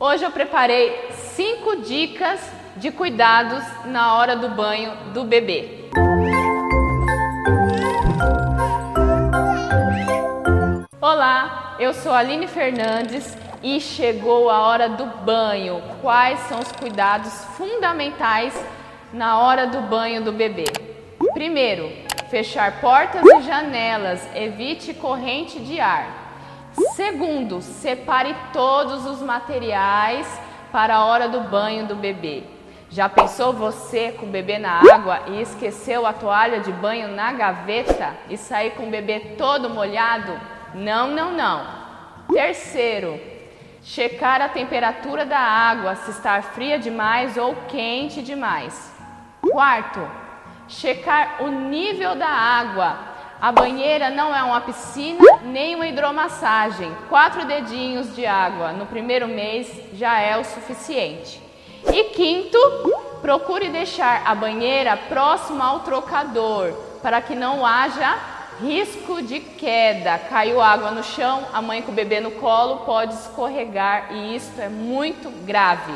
Hoje eu preparei cinco dicas de cuidados na hora do banho do bebê. Olá, eu sou Aline Fernandes e chegou a hora do banho. Quais são os cuidados fundamentais na hora do banho do bebê? Primeiro, fechar portas e janelas, evite corrente de ar. Segundo, separe todos os materiais para a hora do banho do bebê. Já pensou você com o bebê na água e esqueceu a toalha de banho na gaveta e sair com o bebê todo molhado? Não, não, não. Terceiro, checar a temperatura da água, se está fria demais ou quente demais. Quarto, checar o nível da água, a banheira não é uma piscina nem uma hidromassagem. Quatro dedinhos de água no primeiro mês já é o suficiente. E quinto, procure deixar a banheira próxima ao trocador para que não haja risco de queda. Caiu água no chão, a mãe com o bebê no colo pode escorregar e isso é muito grave.